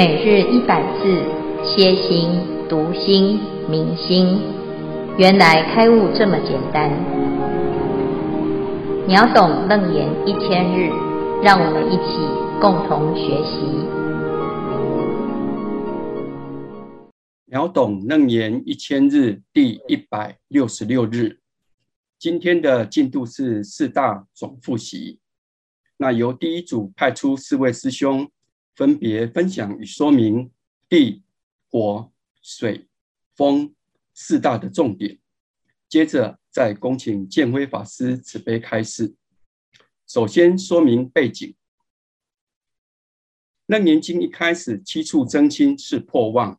每日一百字，歇心、读心、明心，原来开悟这么简单。秒懂楞严一千日，让我们一起共同学习。秒懂楞严一千日第一百六十六日，今天的进度是四大总复习。那由第一组派出四位师兄。分别分享与说明地、火、水、风四大的重点。接着再恭请建辉法师慈悲开示。首先说明背景：楞严经一开始七处征心是破妄，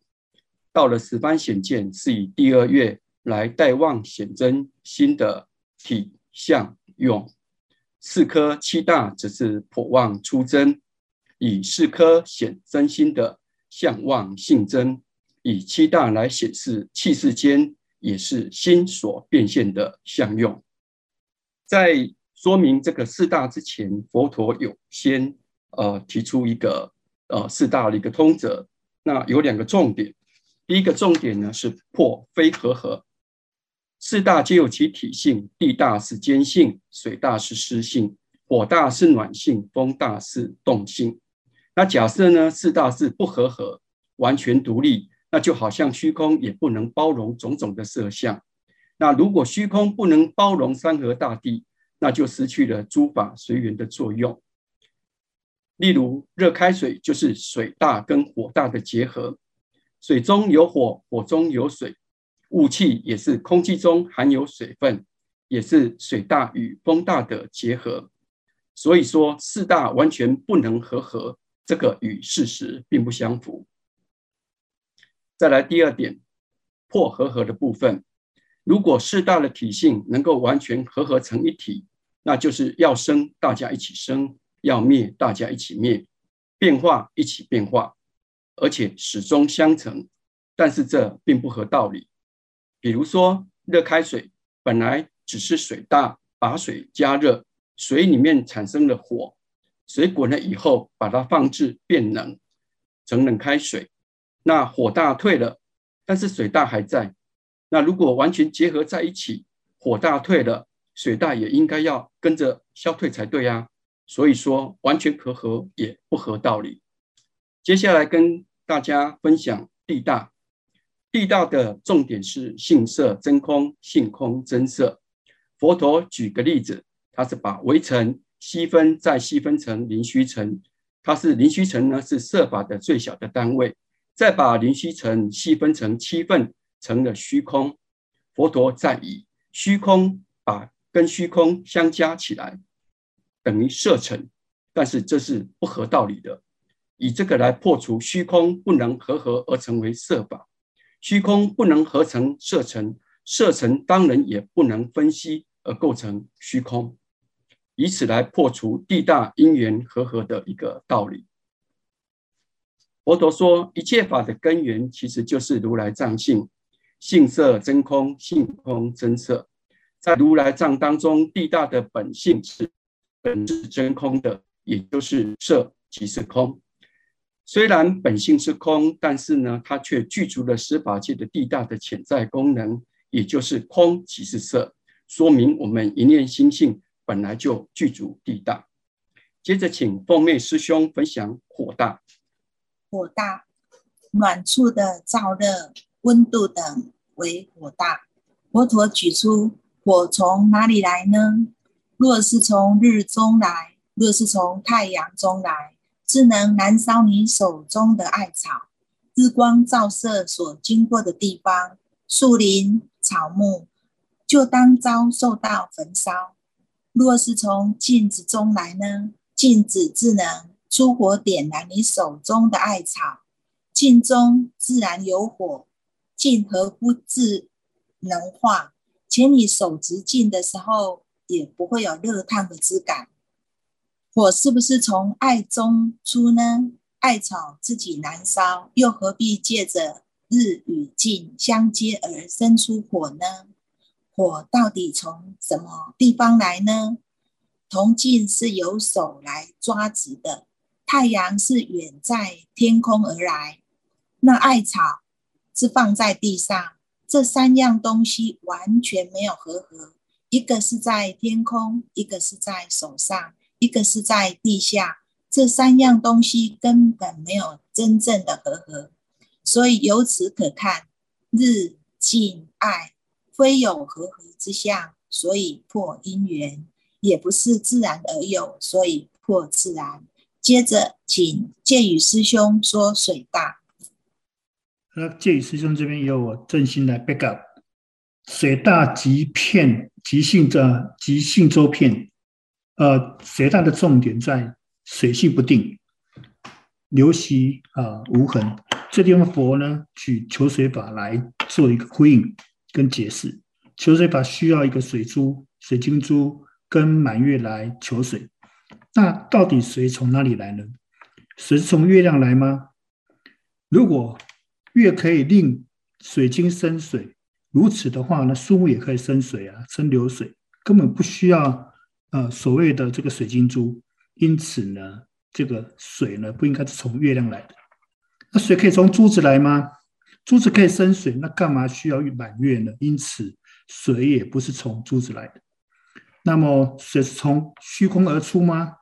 到了十方显见是以第二月来带妄显真心的体相用，四科七大只是破妄出真。以四科显真心的相望性真，以七大来显示气世间也是心所变现的相用。在说明这个四大之前，佛陀有先呃提出一个呃四大的一个通则。那有两个重点，第一个重点呢是破非和合，四大皆有其体性，地大是坚性，水大是湿性，火大是暖性，风大是动性。那假设呢，四大是不和合，完全独立，那就好像虚空也不能包容种种的色相。那如果虚空不能包容山河大地，那就失去了诸法随缘的作用。例如，热开水就是水大跟火大的结合，水中有火，火中有水，雾气也是空气中含有水分，也是水大与风大的结合。所以说，四大完全不能和合。这个与事实并不相符。再来第二点，破和合的部分，如果四大的体性能够完全合合成一体，那就是要生大家一起生，要灭大家一起灭，变化一起变化，而且始终相成。但是这并不合道理。比如说，热开水本来只是水大，把水加热，水里面产生了火。水滚了以后，把它放置变冷，成冷开水。那火大退了，但是水大还在。那如果完全结合在一起，火大退了，水大也应该要跟着消退才对啊。所以说，完全和合也不合道理。接下来跟大家分享地大。地大的重点是性色真空，性空真色。佛陀举个例子，他是把围城。细分再细分成灵虚尘，它是灵虚尘呢，是色法的最小的单位。再把灵虚尘细分成七份，成了虚空。佛陀再以虚空把跟虚空相加起来，等于色尘。但是这是不合道理的，以这个来破除虚空不能和合而成为色法，虚空不能合成色尘，色尘当然也不能分析而构成虚空。以此来破除地大因缘和合的一个道理。佛陀说，一切法的根源其实就是如来藏性，性色真空，性空真色。在如来藏当中，地大的本性是本是真空的，也就是色即是空。虽然本性是空，但是呢，它却具足了十法界的地大的潜在功能，也就是空即是色，说明我们一念心性。本来就具足地大，接着请凤妹师兄分享火大。火大，暖处的燥热、温度等为火大。佛陀举出火从哪里来呢？若是从日中来，若是从太阳中来，自能燃烧你手中的艾草。日光照射所经过的地方，树林、草木就当遭受到焚烧。若是从镜子中来呢？镜子自能出火点燃你手中的艾草，镜中自然有火，镜何不自能化？且你手执镜的时候，也不会有热烫的之感。火是不是从艾中出呢？艾草自己燃烧，又何必借着日与镜相接而生出火呢？火到底从什么地方来呢？铜镜是由手来抓执的，太阳是远在天空而来，那艾草是放在地上，这三样东西完全没有合合，一个是在天空，一个是在手上，一个是在地下，这三样东西根本没有真正的合合，所以由此可看，日进艾非有和合之相，所以破因缘，也不是自然而有，所以破自然。接着，请介宇师兄说水大。那介宇师兄这边由我正心来 back up。水大即片，即性的即性周片。呃，水大的重点在水性不定，流息啊、无痕。这地方佛呢，举求水法来做一个呼应跟解释。求水法需要一个水珠、水晶珠跟满月来求水。那到底水从哪里来呢？水是从月亮来吗？如果月可以令水晶生水，如此的话呢，树木也可以生水啊，生流水，根本不需要呃所谓的这个水晶珠。因此呢，这个水呢不应该是从月亮来的。那水可以从珠子来吗？珠子可以生水，那干嘛需要满月呢？因此，水也不是从珠子来的。那么，水是从虚空而出吗？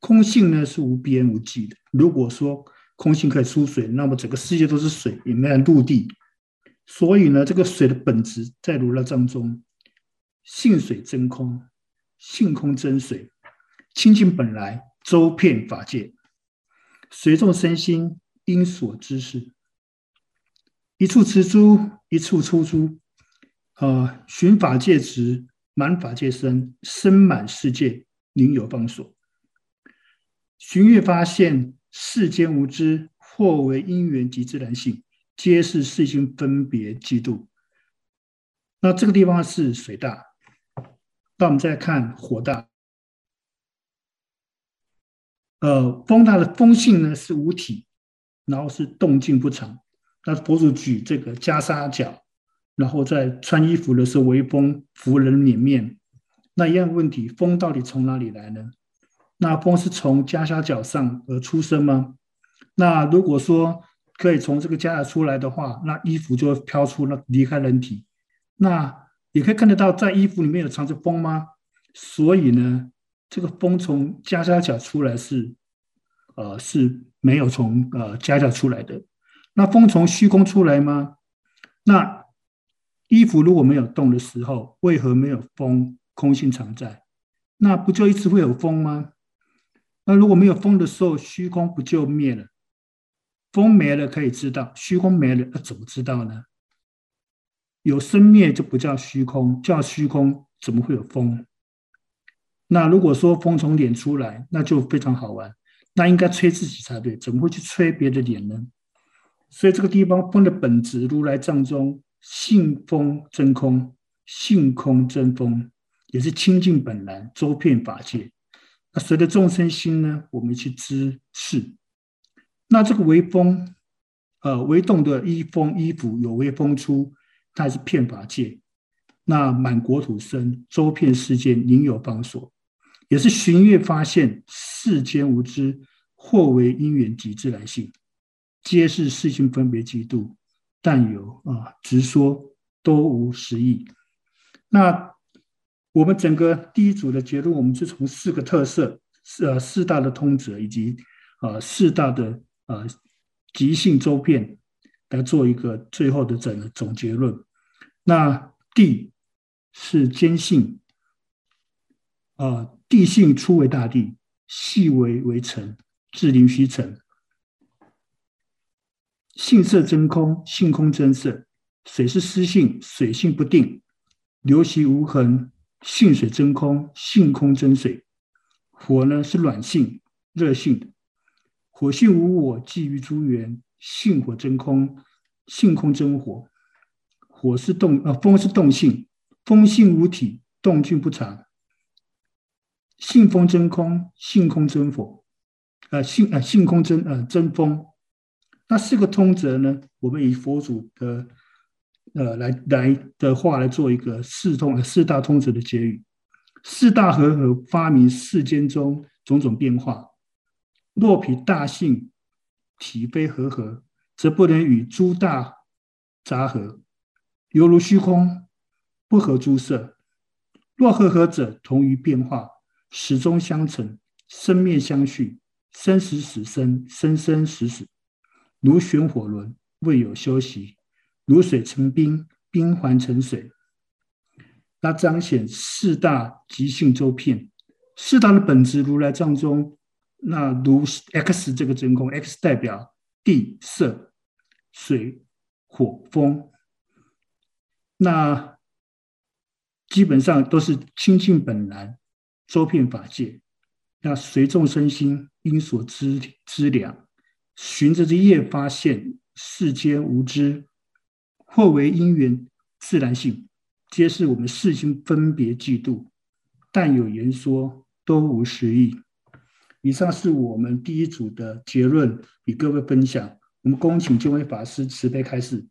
空性呢是无边无际的。如果说空性可以出水，那么整个世界都是水，也没有陆地。所以呢，这个水的本质在如来藏中，性水真空，性空真水，清净本来，周遍法界，随众生心因所知识，一处持诸，一处出诸，啊，寻法界执，满法界身，身满世界，宁有方所。寻月发现世间无知，或为因缘及自然性，皆是世心分别嫉妒。那这个地方是水大，那我们再看火大。呃，风大的风性呢是无体，然后是动静不常。那佛祖举这个袈裟角，然后在穿衣服的时候，微风拂人脸面。那一样问题，风到底从哪里来呢？那风是从袈裟角上而出生吗？那如果说可以从这个袈裟出来的话，那衣服就会飘出，那离开人体。那也可以看得到，在衣服里面有藏着风吗？所以呢，这个风从袈裟角出来是，呃，是没有从呃袈裟出来的。那风从虚空出来吗？那衣服如果没有动的时候，为何没有风？空性常在，那不就一直会有风吗？那如果没有风的时候，虚空不就灭了？风没了可以知道，虚空没了，那怎么知道呢？有生灭就不叫虚空，叫虚空怎么会有风？那如果说风从脸出来，那就非常好玩，那应该吹自己才对，怎么会去吹别的脸呢？所以这个地方风的本质，如来藏中性风真空，性空真风，也是清净本来，周遍法界。那随着众生心呢，我们去知识。那这个微风，呃，微动的衣风衣服有微风出，它是遍法界。那满国土生，周遍世界，宁有方所？也是寻月发现世间无知，或为因缘及自然性，皆是世心分别嫉妒，但有啊，直说都无实义。那。我们整个第一组的结论，我们是从四个特色，呃，四大的通则以及呃四大的呃即性周遍来做一个最后的整总结论。那地是坚信，啊、地性初为大地，细微为尘，至灵虚尘。性色真空，性空真色。水是湿性，水性不定，流习无痕。性水真空，性空真水。火呢是暖性、热性的，火性无我，寄于诸缘。性火真空，性空真火。火是动，呃，风是动性，风性无体，动静不常。性风真空，性空真火。呃，性呃性空真呃真风。那四个通则呢？我们以佛祖的。呃，来来的话来做一个四通四大通则的结语，四大和合发明世间中种种变化。若彼大性体非和合，则不能与诸大杂合，犹如虚空不合诸色。若和合者，同于变化，始终相成，生灭相续，生死死生，生生死死，如旋火轮，未有休息；如水成冰，冰还成水。那彰显四大即性周遍，四大的本质，如来藏中，那如 X 这个真空，X 代表地、色、水、火、风，那基本上都是清净本来，周遍法界。那随众生心因所知知量，循着这夜发现世间无知，或为因缘自然性。皆是我们世心分别嫉妒，但有言说都无实义。以上是我们第一组的结论，与各位分享。我们恭请见辉法师慈悲开示。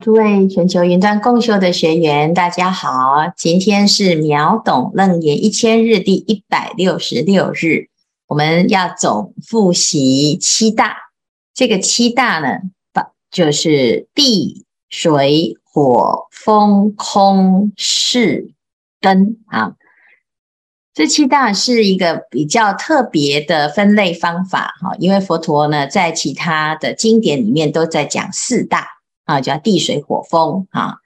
诸位全球云端共修的学员，大家好，今天是秒懂楞严一千日第一百六十六日，我们要总复习七大。这个七大呢，就是地水。火、风、空、识、根啊，这七大是一个比较特别的分类方法哈。因为佛陀呢，在其他的经典里面都在讲四大啊，叫地水火风啊。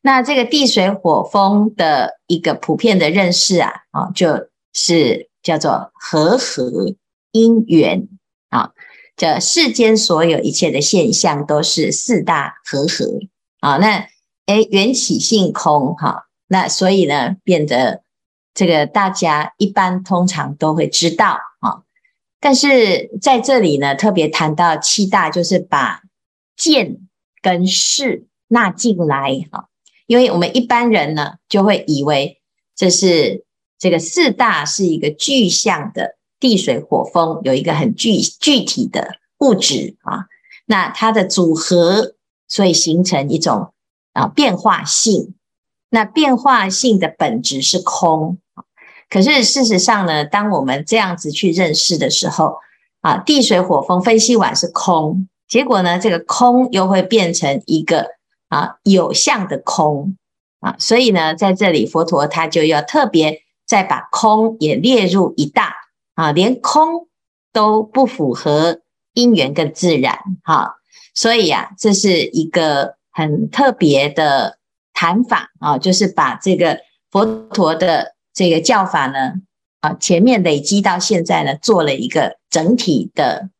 那这个地水火风的一个普遍的认识啊，啊，就是叫做和合因缘啊。这世间所有一切的现象都是四大和合啊。那哎，缘起性空哈，那所以呢，变得这个大家一般通常都会知道啊。但是在这里呢，特别谈到七大，就是把见跟事纳进来哈。因为我们一般人呢，就会以为这是这个四大是一个具象的地水火风，有一个很具具体的物质啊。那它的组合，所以形成一种。啊，变化性，那变化性的本质是空。可是事实上呢，当我们这样子去认识的时候，啊，地水火风分析完是空，结果呢，这个空又会变成一个啊有相的空啊，所以呢，在这里佛陀他就要特别再把空也列入一大啊，连空都不符合因缘跟自然，哈，所以呀，这是一个。很特别的谈法啊，就是把这个佛陀的这个教法呢，啊，前面累积到现在呢，做了一个整体的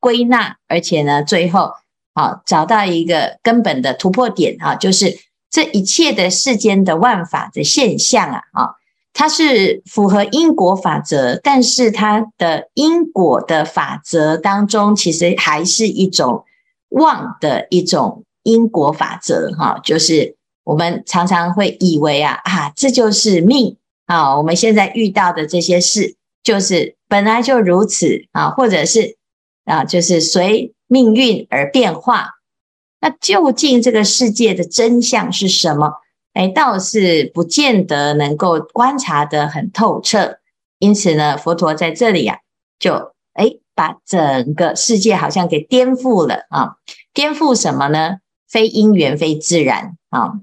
归纳，而且呢，最后啊，找到一个根本的突破点啊，就是这一切的世间的万法的现象啊，啊，它是符合因果法则，但是它的因果的法则当中，其实还是一种妄的一种。因果法则，哈，就是我们常常会以为啊啊，这就是命啊，我们现在遇到的这些事，就是本来就如此啊，或者是啊，就是随命运而变化。那究竟这个世界的真相是什么？哎，倒是不见得能够观察得很透彻。因此呢，佛陀在这里啊，就哎把整个世界好像给颠覆了啊，颠覆什么呢？非因缘，非自然啊！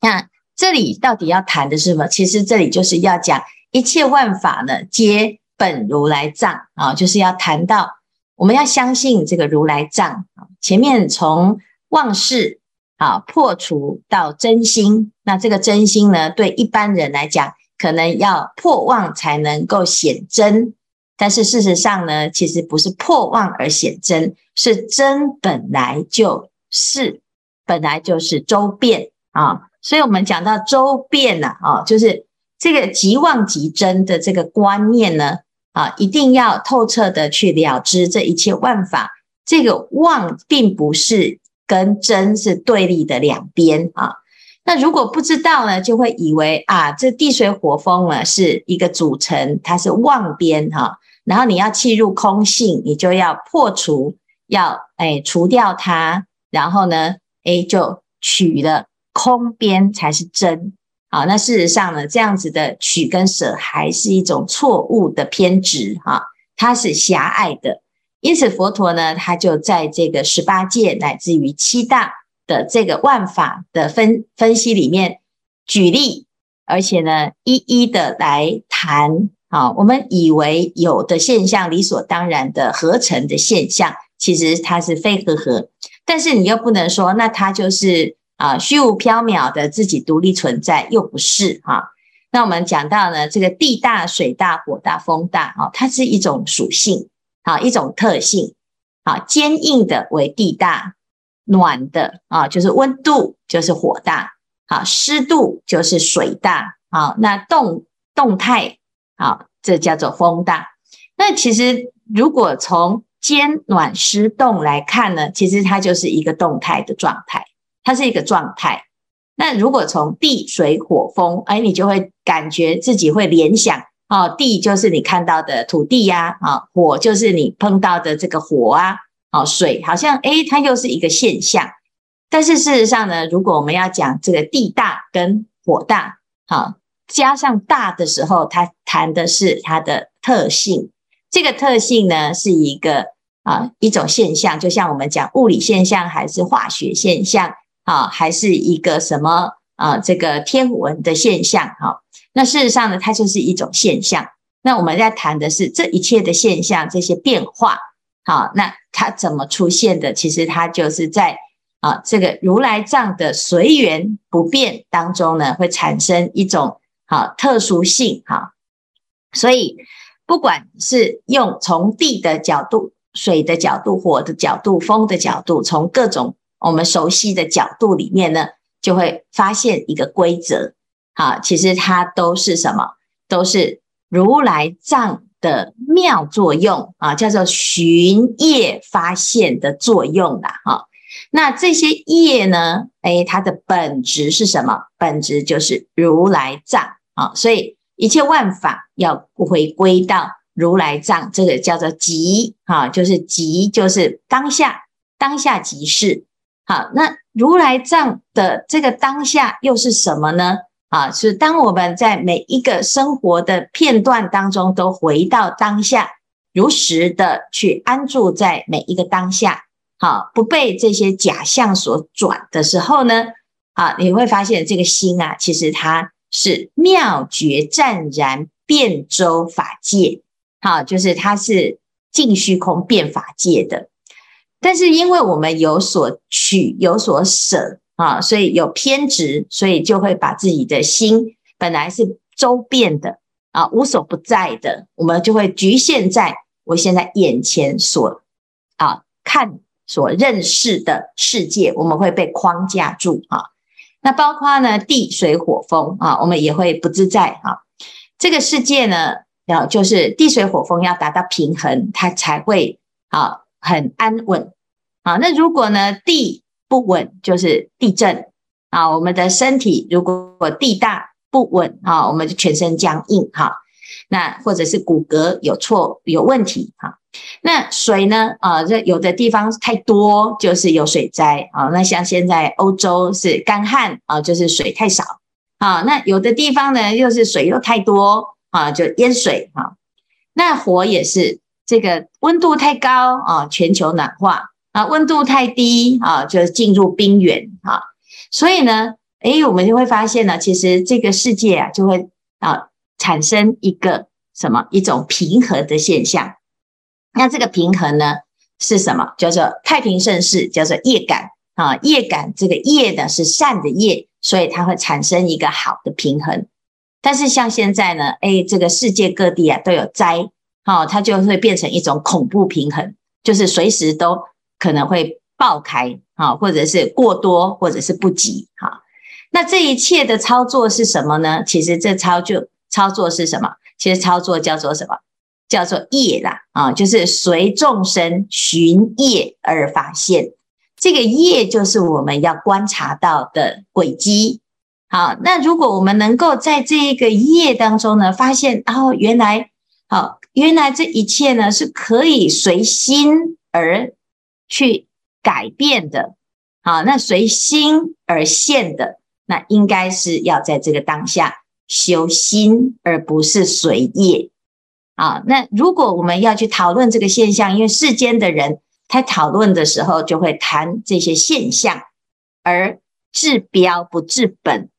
那这里到底要谈的是什么？其实这里就是要讲一切万法呢，皆本如来藏啊，就是要谈到我们要相信这个如来藏啊。前面从妄识啊破除到真心，那这个真心呢，对一般人来讲，可能要破妄才能够显真，但是事实上呢，其实不是破妄而显真，是真本来就。是本来就是周遍。啊，所以我们讲到周遍呢，啊，就是这个即妄即真的这个观念呢，啊，一定要透彻的去了知这一切万法，这个妄并不是跟真是对立的两边啊。那如果不知道呢，就会以为啊，这地水火风呢是一个组成，它是妄边哈，然后你要弃入空性，你就要破除，要哎除掉它。然后呢，诶，就取了空边才是真。好，那事实上呢，这样子的取跟舍还是一种错误的偏执哈。它是狭隘的。因此，佛陀呢，他就在这个十八界乃至于七大的这个万法的分分析里面举例，而且呢，一一的来谈。啊，我们以为有的现象理所当然的合成的现象，其实它是非合合。但是你又不能说，那它就是啊虚无缥缈的自己独立存在，又不是哈、啊。那我们讲到呢，这个地大、水大、火大、风大，啊，它是一种属性。啊，一种特性，啊，坚硬的为地大，暖的啊，就是温度，就是火大，好，湿度就是水大，好，那动动态，好，这叫做风大。那其实如果从坚暖湿动来看呢，其实它就是一个动态的状态，它是一个状态。那如果从地水火风，哎，你就会感觉自己会联想。哦，地就是你看到的土地呀，啊，火就是你碰到的这个火啊，哦，水好像诶，它又是一个现象。但是事实上呢，如果我们要讲这个地大跟火大，好，加上大的时候，它谈的是它的特性。这个特性呢，是一个啊一种现象，就像我们讲物理现象，还是化学现象，啊，还是一个什么啊这个天文的现象，哈。那事实上呢，它就是一种现象。那我们在谈的是这一切的现象，这些变化，好，那它怎么出现的？其实它就是在啊，这个如来藏的随缘不变当中呢，会产生一种好特殊性哈。所以，不管是用从地的角度、水的角度、火的角度、风的角度，从各种我们熟悉的角度里面呢，就会发现一个规则。啊，其实它都是什么？都是如来藏的妙作用啊，叫做寻业发现的作用啦。哈，那这些业呢？诶，它的本质是什么？本质就是如来藏啊。所以一切万法要回归到如来藏，这个叫做即啊，就是即，就是当下，当下即是。好，那如来藏的这个当下又是什么呢？啊，是当我们在每一个生活的片段当中，都回到当下，如实的去安住在每一个当下，好，不被这些假象所转的时候呢，啊，你会发现这个心啊，其实它是妙觉湛然遍周法界，好，就是它是尽虚空遍法界的，但是因为我们有所取，有所舍。啊，所以有偏执，所以就会把自己的心本来是周遍的啊，无所不在的，我们就会局限在我现在眼前所啊看所认识的世界，我们会被框架住啊。那包括呢地水火风啊，我们也会不自在啊。这个世界呢，要就是地水火风要达到平衡，它才会啊很安稳啊。那如果呢地不稳就是地震啊！我们的身体如果地大不稳啊，我们就全身僵硬哈。那或者是骨骼有错有问题哈。那水呢啊，这有的地方太多就是有水灾啊。那像现在欧洲是干旱啊，就是水太少啊。那有的地方呢又是水又太多啊，就淹水哈。那火也是这个温度太高啊，全球暖化。啊，温度太低啊，就进入冰原啊，所以呢，诶，我们就会发现呢，其实这个世界啊，就会啊产生一个什么一种平衡的现象。那这个平衡呢是什么？叫做太平盛世，叫做业感啊，业感这个业呢是善的业，所以它会产生一个好的平衡。但是像现在呢，诶，这个世界各地啊都有灾，哦，它就会变成一种恐怖平衡，就是随时都。可能会爆开啊，或者是过多，或者是不及哈。那这一切的操作是什么呢？其实这操就操作是什么？其实操作叫做什么？叫做业啦啊，就是随众生寻业而发现。这个业就是我们要观察到的轨迹。好，那如果我们能够在这一个业当中呢，发现哦，原来好，原来这一切呢是可以随心而。去改变的，好，那随心而现的，那应该是要在这个当下修心，而不是随业。啊。那如果我们要去讨论这个现象，因为世间的人他讨论的时候就会谈这些现象，而治标不治本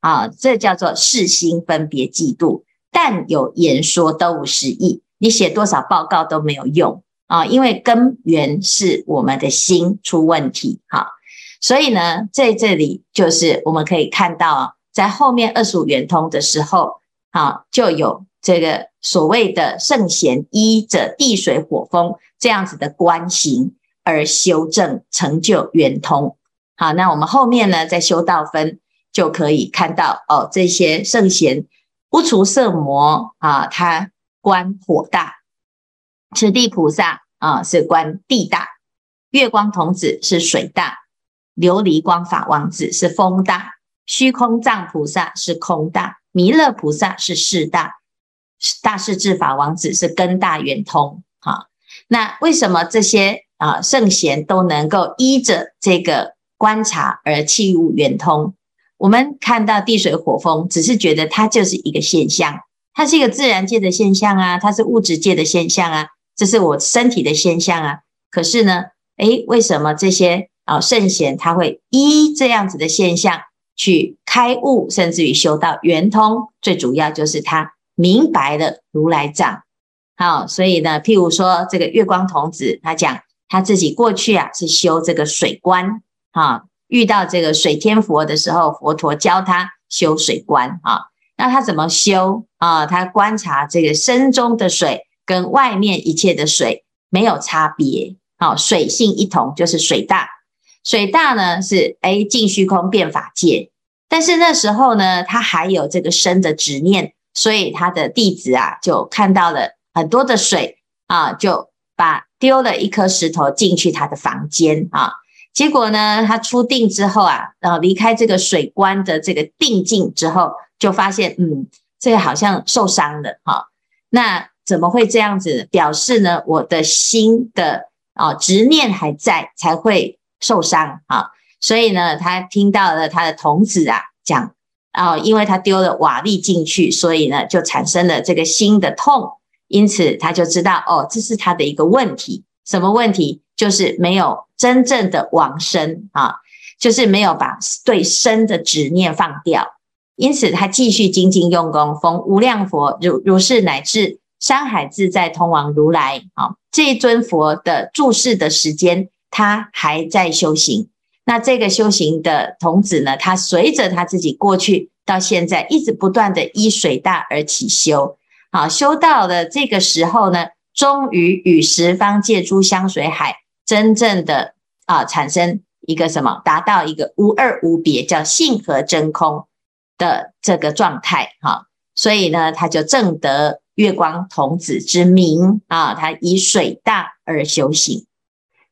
啊，这叫做世心分别嫉妒。但有言说都无实义，你写多少报告都没有用啊，因为根源是我们的心出问题哈。所以呢，在这里就是我们可以看到，在后面二十五圆通的时候，啊，就有这个所谓的圣贤依着地水火风这样子的观行而修正成就圆通。好，那我们后面呢，在修道分就可以看到哦，这些圣贤。不除色魔啊，他观火大；此地菩萨啊，是观地大；月光童子是水大；琉璃光法王子是风大；虚空藏菩萨是空大；弥勒菩萨是事大；大势至法王子是根大圆通。啊，那为什么这些啊圣贤都能够依着这个观察而契悟圆通？我们看到地水火风，只是觉得它就是一个现象，它是一个自然界的现象啊，它是物质界的现象啊，这是我身体的现象啊。可是呢，诶，为什么这些啊圣贤他会依这样子的现象去开悟，甚至于修到圆通？最主要就是他明白了如来藏。好，所以呢，譬如说这个月光童子，他讲他自己过去啊是修这个水观啊。遇到这个水天佛的时候，佛陀教他修水观啊。那他怎么修啊？他观察这个身中的水跟外面一切的水没有差别，好，水性一同，就是水大。水大呢是哎净虚空变法界，但是那时候呢，他还有这个生的执念，所以他的弟子啊就看到了很多的水啊，就把丢了一颗石头进去他的房间啊。结果呢，他出定之后啊，然后离开这个水观的这个定境之后，就发现，嗯，这个好像受伤了哈。那怎么会这样子？表示呢，我的心的啊执念还在，才会受伤啊。所以呢，他听到了他的童子啊讲啊，因为他丢了瓦砾进去，所以呢，就产生了这个心的痛。因此，他就知道哦，这是他的一个问题。什么问题？就是没有真正的往生啊，就是没有把对生的执念放掉，因此他继续精进用功，逢无量佛如如是乃至山海自在通往如来啊，这一尊佛的住世的时间，他还在修行。那这个修行的童子呢，他随着他自己过去到现在，一直不断的依水大而起修，好，修到了这个时候呢，终于与十方界诸香水海。真正的啊，产生一个什么？达到一个无二无别，叫性合真空的这个状态哈。所以呢，他就证得月光童子之名啊。他以水大而修行。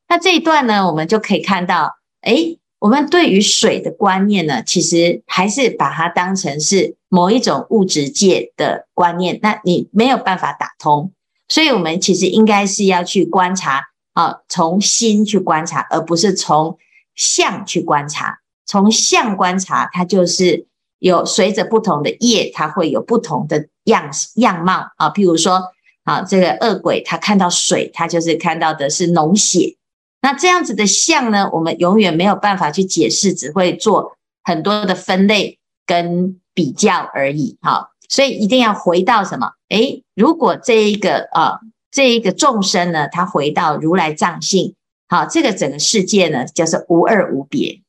那这一段呢，我们就可以看到，诶，我们对于水的观念呢，其实还是把它当成是某一种物质界的观念。那你没有办法打通，所以我们其实应该是要去观察。啊，从心去观察，而不是从相去观察。从相观察，它就是有随着不同的业，它会有不同的样样貌啊。譬如说，啊，这个恶鬼他看到水，他就是看到的是脓血。那这样子的相呢，我们永远没有办法去解释，只会做很多的分类跟比较而已。哈，所以一定要回到什么？诶，如果这一个啊。这一个众生呢，他回到如来藏性，好，这个整个世界呢，就是无二无别，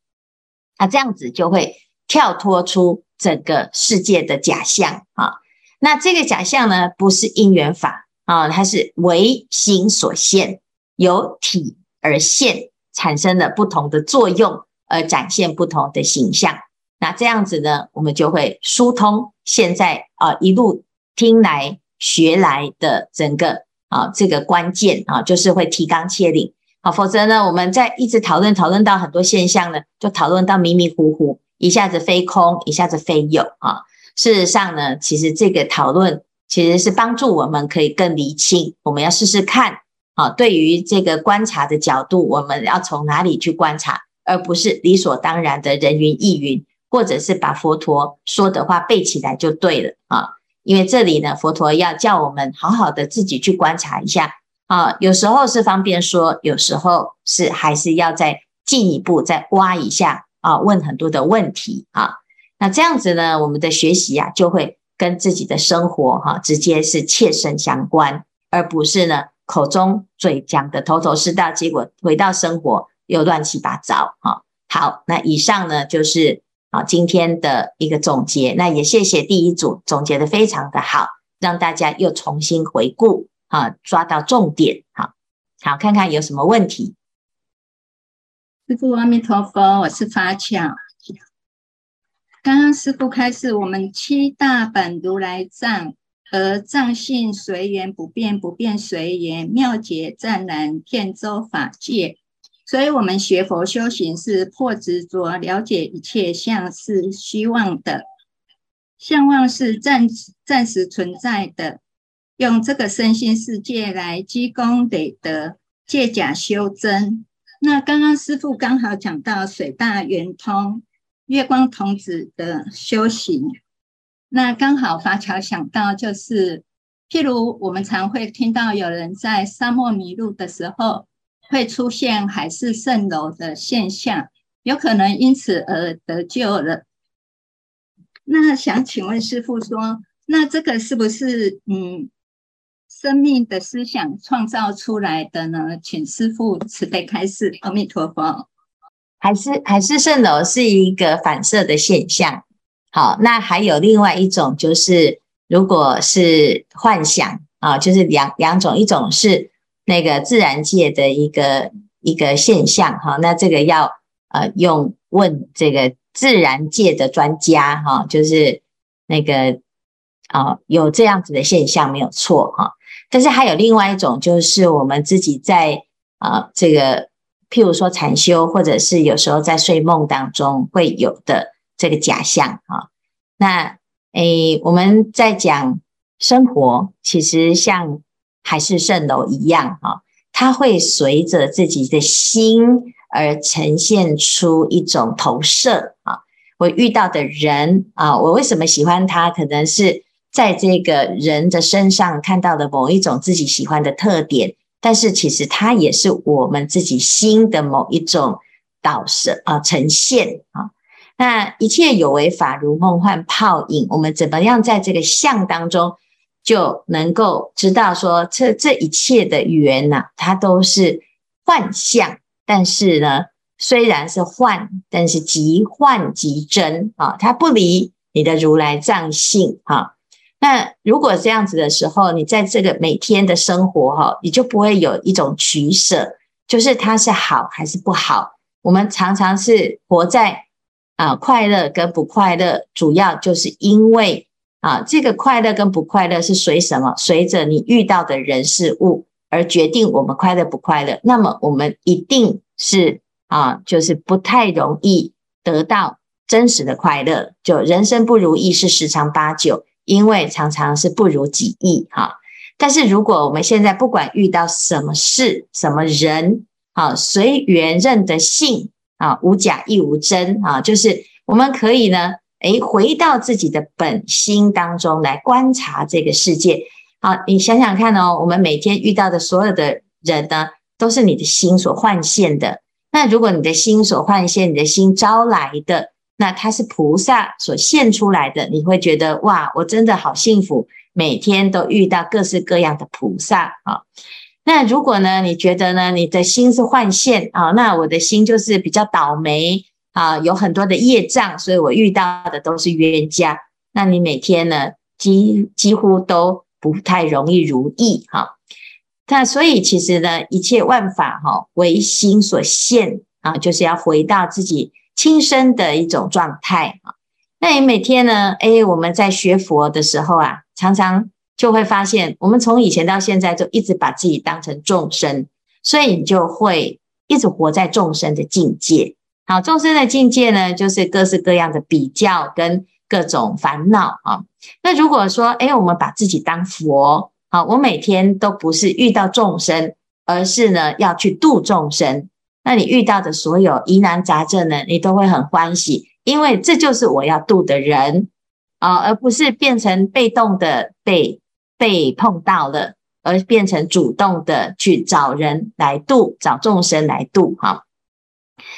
那这样子就会跳脱出整个世界的假象啊。那这个假象呢，不是因缘法啊，它是唯心所现，由体而现，产生了不同的作用，而展现不同的形象。那这样子呢，我们就会疏通现在啊一路听来学来的整个。啊，这个关键啊，就是会提纲挈领啊，否则呢，我们在一直讨论讨论到很多现象呢，就讨论到迷迷糊糊，一下子飞空，一下子飞有啊。事实上呢，其实这个讨论其实是帮助我们可以更厘清，我们要试试看啊，对于这个观察的角度，我们要从哪里去观察，而不是理所当然的人云亦云，或者是把佛陀说的话背起来就对了啊。因为这里呢，佛陀要叫我们好好的自己去观察一下啊，有时候是方便说，有时候是还是要再进一步再挖一下啊，问很多的问题啊。那这样子呢，我们的学习啊，就会跟自己的生活哈、直接是切身相关，而不是呢口中嘴讲的头头是道，结果回到生活又乱七八糟哈。好，那以上呢就是啊今天的一个总结，那也谢谢第一组总结的非常的好，让大家又重新回顾啊，抓到重点，好，好，看看有什么问题。师父阿弥陀佛，我是法巧。刚刚师父开示，我们七大本如来藏，而藏性随缘不变，不变随缘，妙解湛然，遍周法界。所以，我们学佛修行是破执着，了解一切相是虚妄的，相望是暂暂时存在的，用这个身心世界来积功累德，借假修真。那刚刚师父刚好讲到水大圆通。月光童子的修行，那刚好法巧想到，就是譬如我们常会听到有人在沙漠迷路的时候，会出现海市蜃楼的现象，有可能因此而得救了。那想请问师父说，那这个是不是嗯生命的思想创造出来的呢？请师父慈悲开示，阿弥陀佛。海市海市蜃楼是一个反射的现象。好，那还有另外一种，就是如果是幻想啊，就是两两种，一种是那个自然界的一个一个现象哈。那这个要呃用问这个自然界的专家哈，就是那个啊有这样子的现象没有错哈。但是还有另外一种，就是我们自己在啊这个。譬如说禅修，或者是有时候在睡梦当中会有的这个假象啊。那诶，我们在讲生活，其实像海市蜃楼一样哈，它会随着自己的心而呈现出一种投射啊。我遇到的人啊，我为什么喜欢他？可能是在这个人的身上看到的某一种自己喜欢的特点。但是其实它也是我们自己心的某一种导射啊，呈现啊。那一切有为法如梦幻泡影，我们怎么样在这个相当中就能够知道说，这这一切的缘呐，它都是幻象。但是呢，虽然是幻，但是即幻即真啊，它不离你的如来藏性啊。那如果这样子的时候，你在这个每天的生活哈，你就不会有一种取舍，就是它是好还是不好。我们常常是活在啊快乐跟不快乐，主要就是因为啊这个快乐跟不快乐是随什么？随着你遇到的人事物而决定我们快乐不快乐。那么我们一定是啊，就是不太容易得到真实的快乐。就人生不如意事十常八九。因为常常是不如己意哈，但是如果我们现在不管遇到什么事、什么人，啊，随缘认得性啊，无假亦无真啊，就是我们可以呢，诶，回到自己的本心当中来观察这个世界。好，你想想看哦，我们每天遇到的所有的人呢，都是你的心所幻现的。那如果你的心所幻现，你的心招来的。那它是菩萨所现出来的，你会觉得哇，我真的好幸福，每天都遇到各式各样的菩萨啊。那如果呢，你觉得呢，你的心是幻现啊，那我的心就是比较倒霉啊，有很多的业障，所以我遇到的都是冤家。那你每天呢，几几乎都不太容易如意哈。那所以其实呢，一切万法哈，为心所现啊，就是要回到自己。亲身的一种状态啊，那你每天呢？哎，我们在学佛的时候啊，常常就会发现，我们从以前到现在就一直把自己当成众生，所以你就会一直活在众生的境界。好，众生的境界呢，就是各式各样的比较跟各种烦恼啊。那如果说，哎，我们把自己当佛，好，我每天都不是遇到众生，而是呢要去度众生。那你遇到的所有疑难杂症呢，你都会很欢喜，因为这就是我要度的人。啊，而不是变成被动的被被碰到了，而变成主动的去找人来度，找众生来度哈。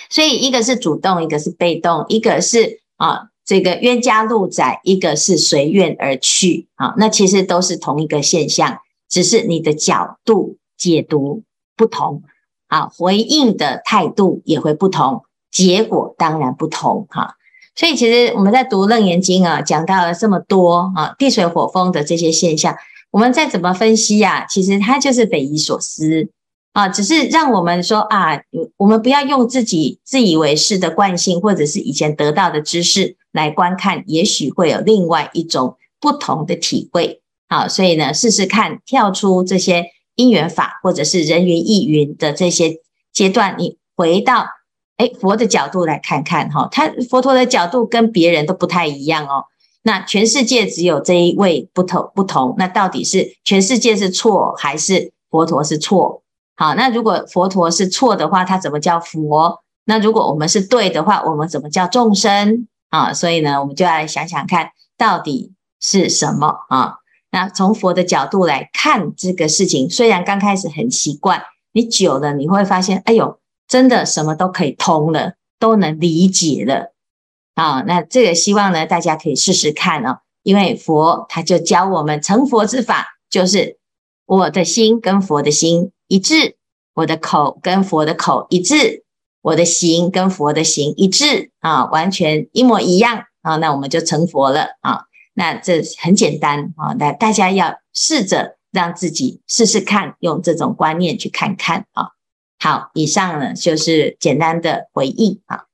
所以一个是主动，一个是被动，一个是啊这个冤家路窄，一个是随愿而去啊。那其实都是同一个现象，只是你的角度解读不同啊，回应的态度也会不同，结果当然不同哈。所以其实我们在读《楞严经》啊，讲到了这么多啊，地水火风的这些现象，我们再怎么分析啊，其实它就是匪夷所思。啊，只是让我们说啊，我们不要用自己自以为是的惯性，或者是以前得到的知识来观看，也许会有另外一种不同的体会。好，所以呢，试试看跳出这些因缘法，或者是人云亦云的这些阶段，你回到哎佛的角度来看看哈，他佛陀的角度跟别人都不太一样哦。那全世界只有这一位不同不同，那到底是全世界是错，还是佛陀是错？好，那如果佛陀是错的话，他怎么叫佛？那如果我们是对的话，我们怎么叫众生啊？所以呢，我们就要来想想看，到底是什么啊？那从佛的角度来看这个事情，虽然刚开始很奇怪，你久了你会发现，哎呦，真的什么都可以通了，都能理解了啊。那这个希望呢，大家可以试试看哦，因为佛他就教我们成佛之法，就是我的心跟佛的心。一致，我的口跟佛的口一致，我的行跟佛的行一致啊，完全一模一样啊，那我们就成佛了啊。那这很简单啊，那大家要试着让自己试试看，用这种观念去看看啊。好，以上呢就是简单的回应啊。